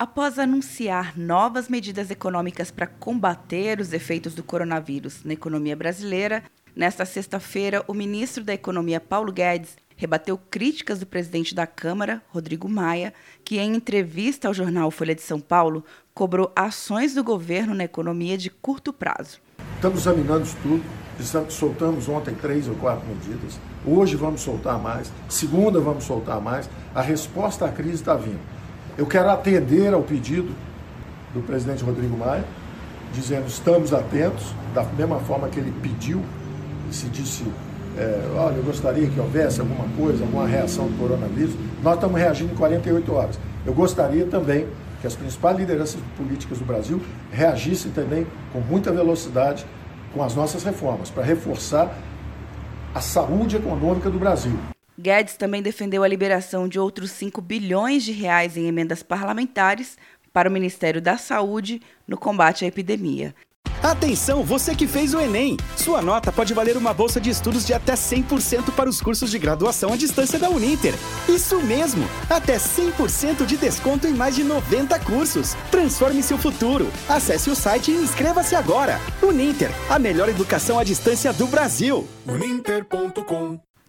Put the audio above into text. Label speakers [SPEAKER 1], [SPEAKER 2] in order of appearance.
[SPEAKER 1] Após anunciar novas medidas econômicas para combater os efeitos do coronavírus na economia brasileira, nesta sexta-feira, o ministro da Economia, Paulo Guedes, rebateu críticas do presidente da Câmara, Rodrigo Maia, que, em entrevista ao jornal Folha de São Paulo, cobrou ações do governo na economia de curto prazo.
[SPEAKER 2] Estamos examinando isso tudo. Soltamos ontem três ou quatro medidas. Hoje vamos soltar mais. Segunda vamos soltar mais. A resposta à crise está vindo. Eu quero atender ao pedido do presidente Rodrigo Maia, dizendo estamos atentos, da mesma forma que ele pediu, e se disse, é, olha, eu gostaria que houvesse alguma coisa, alguma reação do coronavírus, nós estamos reagindo em 48 horas. Eu gostaria também que as principais lideranças políticas do Brasil reagissem também com muita velocidade com as nossas reformas, para reforçar a saúde econômica do Brasil.
[SPEAKER 1] Guedes também defendeu a liberação de outros 5 bilhões de reais em emendas parlamentares para o Ministério da Saúde no combate à epidemia.
[SPEAKER 3] Atenção, você que fez o Enem! Sua nota pode valer uma bolsa de estudos de até 100% para os cursos de graduação à distância da Uninter. Isso mesmo! Até 100% de desconto em mais de 90 cursos. Transforme seu futuro. Acesse o site e inscreva-se agora. Uninter, a melhor educação à distância do Brasil.
[SPEAKER 1] Uninter.com